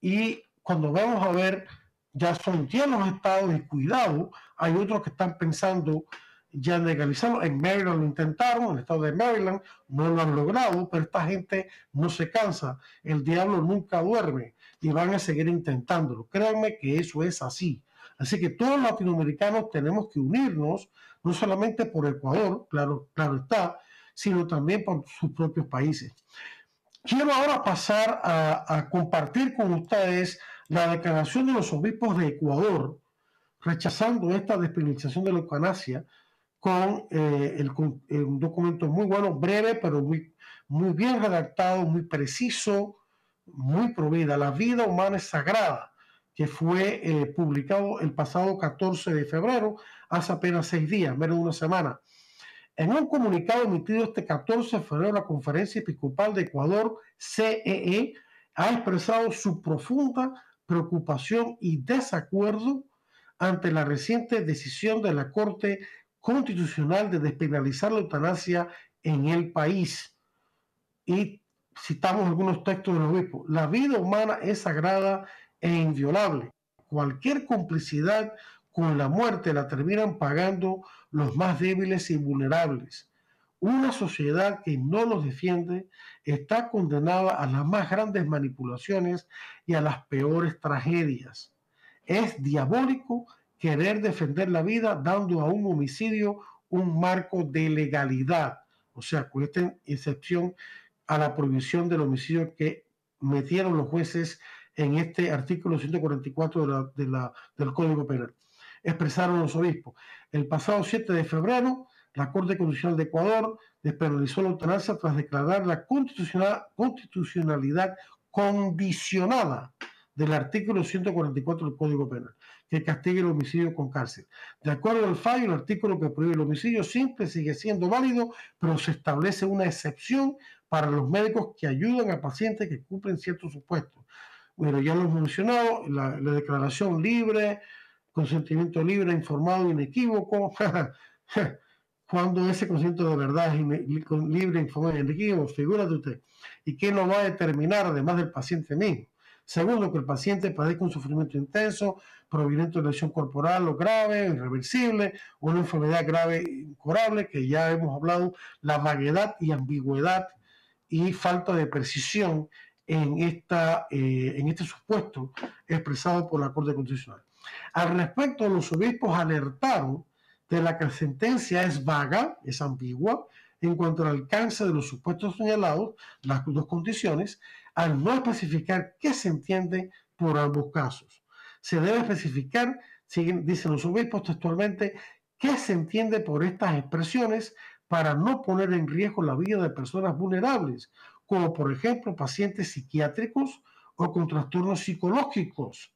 Y cuando vamos a ver, ya son 10 los estados y cuidado, hay otros que están pensando ya legalizarlo. En Maryland lo intentaron, en el estado de Maryland no lo han logrado, pero esta gente no se cansa. El diablo nunca duerme y van a seguir intentándolo. Créanme que eso es así. Así que todos los latinoamericanos tenemos que unirnos, no solamente por Ecuador, claro, claro está, sino también por sus propios países. Quiero ahora pasar a, compartir con ustedes la declaración de los obispos de Ecuador, rechazando esta despenalización de la eutanasia, con, eh, un documento muy bueno, breve, pero muy, muy bien redactado, muy preciso, muy provida. La vida humana es sagrada que fue eh, publicado el pasado 14 de febrero, hace apenas seis días, menos de una semana. En un comunicado emitido este 14 de febrero, la Conferencia Episcopal de Ecuador, CEE, e, ha expresado su profunda preocupación y desacuerdo ante la reciente decisión de la Corte Constitucional de despenalizar la eutanasia en el país. Y citamos algunos textos del obispo. La vida humana es sagrada e inviolable. Cualquier complicidad con la muerte la terminan pagando los más débiles y vulnerables. Una sociedad que no los defiende está condenada a las más grandes manipulaciones y a las peores tragedias. Es diabólico querer defender la vida dando a un homicidio un marco de legalidad, o sea, con esta excepción a la prohibición del homicidio que metieron los jueces en este artículo 144 de la, del Código Penal. Expresaron los obispos. El pasado 7 de febrero, la Corte Constitucional de Ecuador despenalizó la eutanasia tras declarar la constitucionalidad condicionada del artículo 144 del Código Penal, que castigue el homicidio con cárcel. De acuerdo al fallo, el artículo que prohíbe el homicidio simple sigue siendo válido, pero se establece una excepción para los médicos que ayudan a pacientes que cumplen ciertos supuestos. Bueno, ya lo hemos mencionado, la, declaración libre, consentimiento libre, informado, inequívoco. Cuando ese consentimiento de verdad es libre, informado y inequívoco, figúrate usted. ¿Y quién lo va a determinar además del paciente mismo? Segundo, que el paciente padezca un sufrimiento intenso, proveniente de lesión corporal o grave, irreversible, una enfermedad grave incurable, que ya hemos hablado, la vaguedad y ambigüedad y falta de precisión en, esta, eh, en este supuesto expresado por la Corte Constitucional. Al respecto, los obispos alertaron de la que la sentencia es vaga, es ambigua, en cuanto al alcance de los supuestos señalados, las dos condiciones, al no especificar qué se entiende por ambos casos. Se debe especificar, dicen los obispos textualmente, qué se entiende por estas expresiones para no poner en riesgo la vida de personas vulnerables, como por ejemplo pacientes psiquiátricos o con trastornos psicológicos,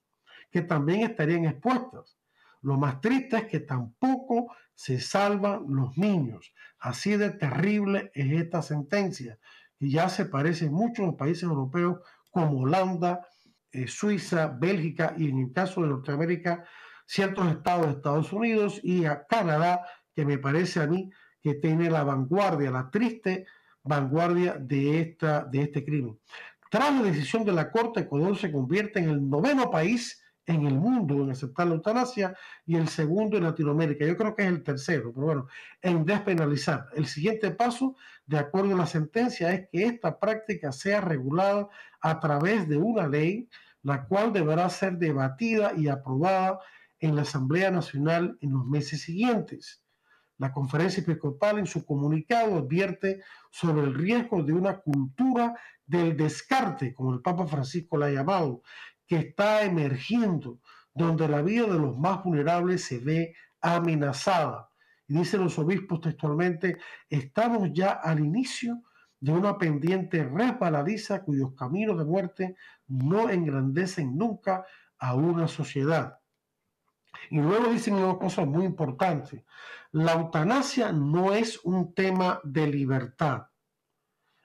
que también estarían expuestas. Lo más triste es que tampoco se salvan los niños. Así de terrible es esta sentencia, que ya se parece mucho en los países europeos como Holanda, eh, Suiza, Bélgica y en el caso de Norteamérica, ciertos estados de Estados Unidos y a Canadá, que me parece a mí que tiene la vanguardia, la triste vanguardia de, esta, de este crimen. Tras la decisión de la Corte, Ecuador se convierte en el noveno país en el mundo en aceptar la eutanasia y el segundo en Latinoamérica. Yo creo que es el tercero, pero bueno, en despenalizar. El siguiente paso, de acuerdo a la sentencia, es que esta práctica sea regulada a través de una ley, la cual deberá ser debatida y aprobada en la Asamblea Nacional en los meses siguientes. La conferencia episcopal en su comunicado advierte sobre el riesgo de una cultura del descarte, como el Papa Francisco la ha llamado, que está emergiendo, donde la vida de los más vulnerables se ve amenazada. Y dicen los obispos textualmente, estamos ya al inicio de una pendiente resbaladiza cuyos caminos de muerte no engrandecen nunca a una sociedad. Y luego dicen una cosa muy importante. La eutanasia no es un tema de libertad.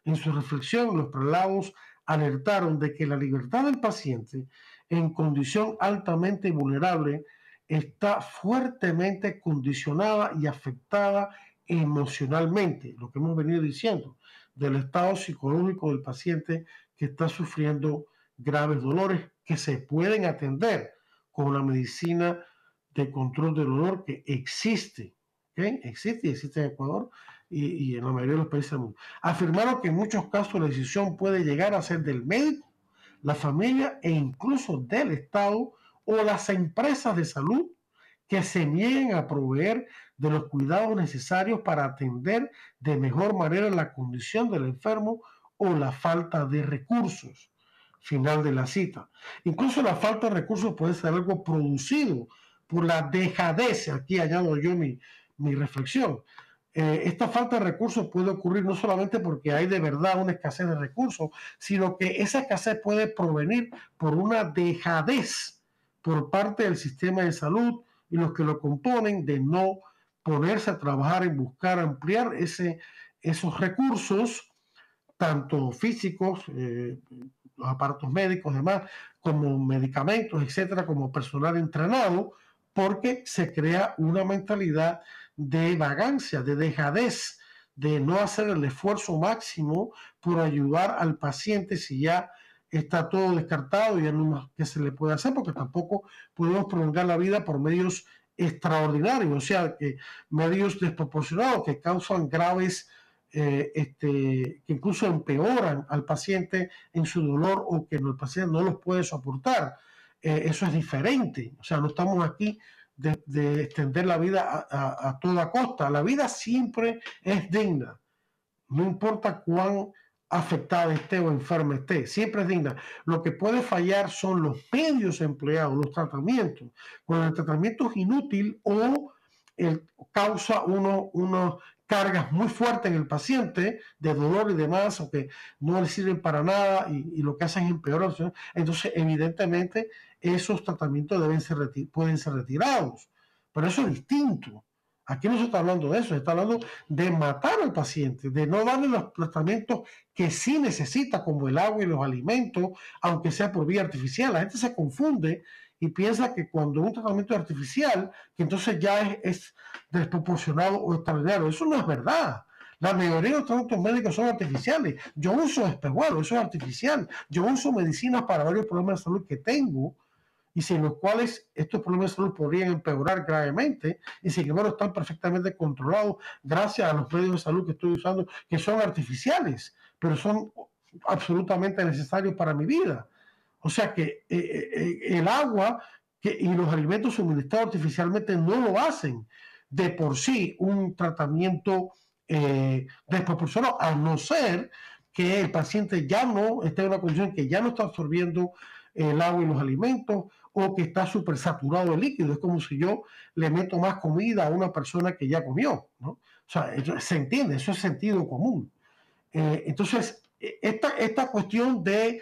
En su reflexión, los prelados alertaron de que la libertad del paciente en condición altamente vulnerable está fuertemente condicionada y afectada emocionalmente, lo que hemos venido diciendo, del estado psicológico del paciente que está sufriendo graves dolores que se pueden atender con la medicina de control del dolor que existe, existe y existe en Ecuador y, en la mayoría de los países del mundo. Afirmaron que en muchos casos la decisión puede llegar a ser del médico, la familia e incluso del Estado o las empresas de salud que se nieguen a proveer de los cuidados necesarios para atender de mejor manera la condición del enfermo o la falta de recursos. Final de la cita. Incluso la falta de recursos puede ser algo producido por la dejadez, aquí añado yo mi, mi reflexión. Eh, esta falta de recursos puede ocurrir no solamente porque hay de verdad una escasez de recursos, sino que esa escasez puede provenir por una dejadez por parte del sistema de salud y los que lo componen de no ponerse a trabajar en buscar ampliar ese, esos recursos, tanto físicos, eh, los aparatos médicos, demás, como medicamentos, etcétera, como personal entrenado, porque se crea una mentalidad de vagancia, de dejadez, de no hacer el esfuerzo máximo por ayudar al paciente si ya está todo descartado y ya no más que se le puede hacer, porque tampoco podemos prolongar la vida por medios extraordinarios, o sea, que medios desproporcionados que causan graves, eh, este, que incluso empeoran al paciente en su dolor o que el paciente no los puede soportar. Eh, eso es diferente. O sea, no estamos aquí de, extender la vida a, toda costa. La vida siempre es digna. No importa cuán afectada esté o enferma esté, siempre es digna. Lo que puede fallar son los medios empleados, los tratamientos. Cuando el tratamiento es inútil o el, causa uno, unos cargas muy fuertes en el paciente de dolor y demás, o que no le sirven para nada y, lo que hacen es empeorar. Entonces, evidentemente, esos tratamientos deben ser pueden ser retirados. Pero eso es distinto. Aquí no se está hablando de eso, se está hablando de matar al paciente, de no darle los tratamientos que sí necesita, como el agua y los alimentos, aunque sea por vía artificial. La gente se confunde y piensa que cuando un tratamiento es artificial, que entonces ya es, es desproporcionado o extraordinario. Eso no es verdad. La mayoría de los tratamientos médicos son artificiales. Yo uso espejuelos, eso es artificial. Yo uso medicinas para varios problemas de salud que tengo y sin los cuales estos problemas de salud podrían empeorar gravemente y sin embargo están perfectamente controlados gracias a los medios de salud que estoy usando, que son artificiales, pero son absolutamente necesarios para mi vida. O sea que eh, eh, eh, el agua y los alimentos suministrados artificialmente no lo hacen de por sí un tratamiento desproporcionado, a no ser que el paciente ya no esté en una condición que ya no está absorbiendo el agua y los alimentos o que está súper saturado de líquido. Es como si yo le meto más comida a una persona que ya comió. ¿no? O sea, se entiende, eso es sentido común. entonces, esta, esta cuestión de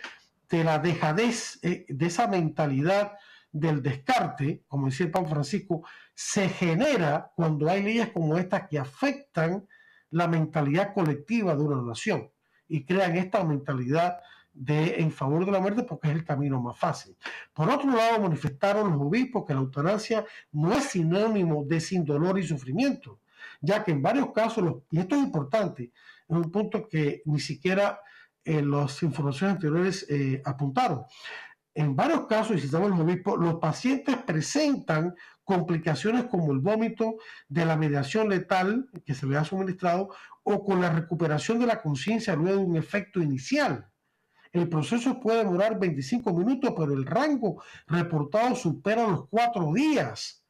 de la dejadez, eh, de esa mentalidad del descarte, como decía el Papa Francisco, se genera cuando hay leyes como estas que afectan la mentalidad colectiva de una nación y crean esta mentalidad de en favor de la muerte porque es el camino más fácil. Por otro lado, manifestaron los obispos que la eutanasia no es sinónimo de sin dolor y sufrimiento, ya que en varios casos, y esto es importante, es un punto que ni siquiera en las informaciones anteriores eh, apuntaron. En varios casos, y si estamos los obispos, los pacientes presentan complicaciones como el vómito de la mediación letal que se le ha suministrado o con la recuperación de la conciencia luego de un efecto inicial. El proceso puede demorar 25 minutos, pero el rango reportado supera los cuatro días.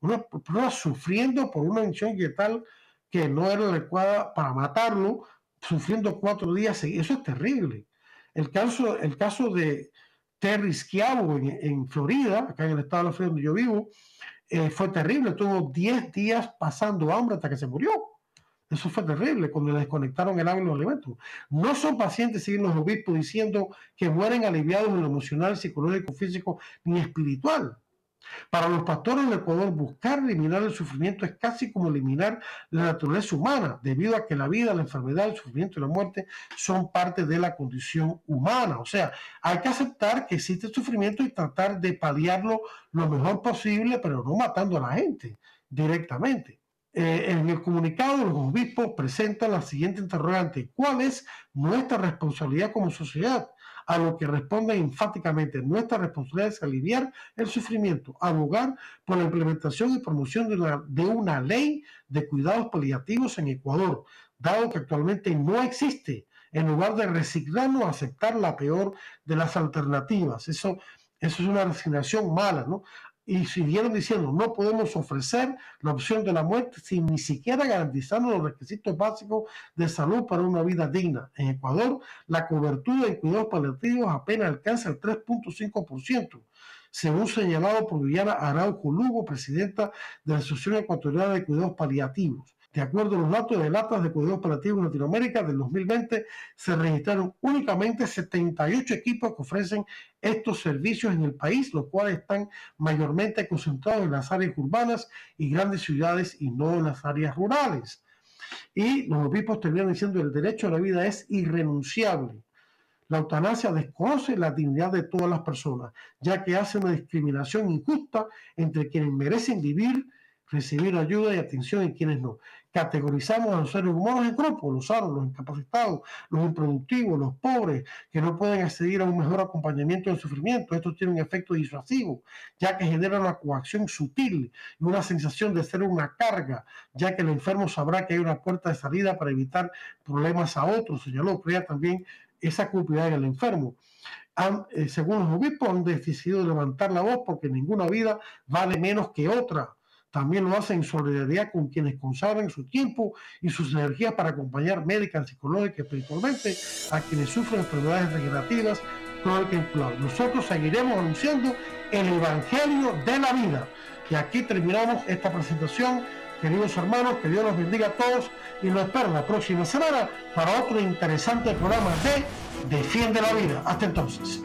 Una persona sufriendo por una inyección letal que no era adecuada para matarlo, sufriendo cuatro días. Eso es terrible. El caso, el caso de Terry Schiavo en, Florida, acá en el estado de la Florida donde yo vivo, eh, fue terrible. Tuvo 10 días pasando hambre hasta que se murió. Eso fue terrible cuando le desconectaron el agua y los alimentos. No son pacientes, siguen los obispos diciendo que mueren aliviados en lo emocional, psicológico, físico ni espiritual. Para los pastores del Ecuador, buscar eliminar el sufrimiento es casi como eliminar la naturaleza humana, debido a que la vida, la enfermedad, el sufrimiento y la muerte son parte de la condición humana. O sea, hay que aceptar que existe sufrimiento y tratar de paliarlo lo mejor posible, pero no matando a la gente directamente. Eh, en el comunicado, los obispos presentan la siguiente interrogante. ¿Cuál es nuestra responsabilidad como sociedad? a lo que responde enfáticamente nuestra responsabilidad es aliviar el sufrimiento, abogar por la implementación y promoción de una, ley de cuidados paliativos en Ecuador, dado que actualmente no existe, en lugar de resignarnos a aceptar la peor de las alternativas. Eso es una resignación mala, ¿no? Y siguieron diciendo, no podemos ofrecer la opción de la muerte sin ni siquiera garantizarnos los requisitos básicos de salud para una vida digna. En Ecuador, la cobertura de cuidados paliativos apenas alcanza el 3.5%, según señalado por Viviana Araujo Lugo, presidenta de la Asociación Ecuatoriana de Cuidados Paliativos. De acuerdo a los datos de latas de cuidados operativos en Latinoamérica del 2020, se registraron únicamente 78 equipos que ofrecen estos servicios en el país, los cuales están mayormente concentrados en las áreas urbanas y grandes ciudades y no en las áreas rurales. Y los obispos terminan diciendo que el derecho a la vida es irrenunciable. La eutanasia desconoce la dignidad de todas las personas, ya que hace una discriminación injusta entre quienes merecen vivir recibir ayuda y atención y quienes no. Categorizamos a los seres humanos en grupos, los sanos, los incapacitados, los improductivos, los pobres, que no pueden acceder a un mejor acompañamiento del sufrimiento. Esto tiene un efecto disuasivo, ya que genera una coacción sutil y una sensación de ser una carga, ya que el enfermo sabrá que hay una puerta de salida para evitar problemas a otros, señaló, crea también esa culpa en el enfermo. Eh, según los obispos, han decidido levantar la voz porque ninguna vida vale menos que otra también lo hacen en solidaridad con quienes consagran su tiempo y sus energías para acompañar médica, psicológica y espiritualmente a quienes sufren enfermedades regenerativas crónicas Nosotros seguiremos anunciando el Evangelio de la vida. Y aquí terminamos esta presentación. Queridos hermanos, que Dios los bendiga a todos y nos espera la próxima semana para otro interesante programa de Defiende la Vida. Hasta entonces.